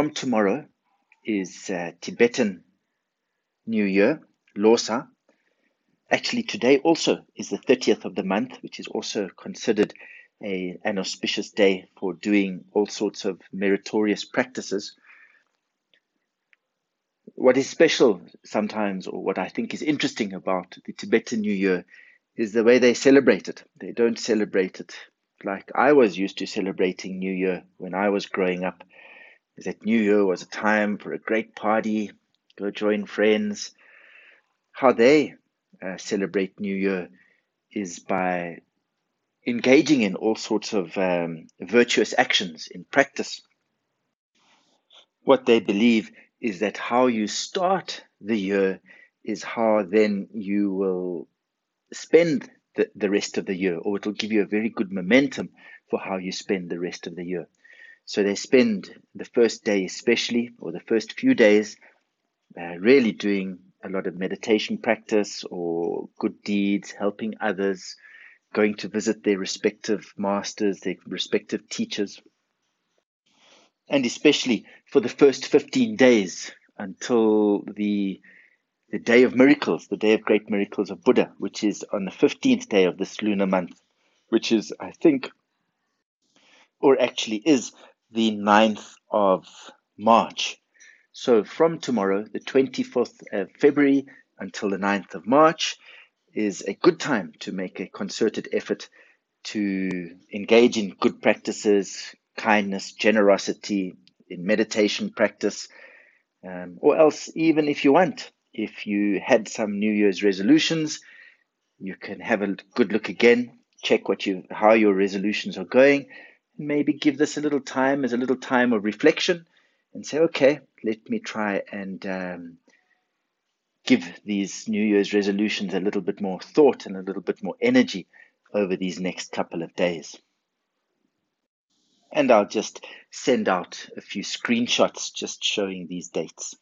From tomorrow is uh, Tibetan New Year, Losar. Actually, today also is the 30th of the month, which is also considered a, an auspicious day for doing all sorts of meritorious practices. What is special sometimes, or what I think is interesting about the Tibetan New Year, is the way they celebrate it. They don't celebrate it like I was used to celebrating New Year when I was growing up. Is that New Year was a time for a great party, go join friends. How they uh, celebrate New Year is by engaging in all sorts of um, virtuous actions in practice. What they believe is that how you start the year is how then you will spend the, the rest of the year, or it'll give you a very good momentum for how you spend the rest of the year. So they spend the first day, especially, or the first few days, uh, really doing a lot of meditation practice or good deeds, helping others, going to visit their respective masters, their respective teachers. And especially for the first 15 days until the the day of miracles, the day of great miracles of Buddha, which is on the 15th day of this lunar month, which is, I think, or actually is the 9th of March. So from tomorrow, the 24th of February until the 9th of March, is a good time to make a concerted effort to engage in good practices, kindness, generosity, in meditation practice, um, or else, even if you want, if you had some New Year's resolutions, you can have a good look again, check what you how your resolutions are going, maybe give this a little time as a little time of reflection, and say, okay, let me try and um, give these New Year's resolutions a little bit more thought and a little bit more energy over these next couple of days. And I'll just send out a few screenshots just showing these dates.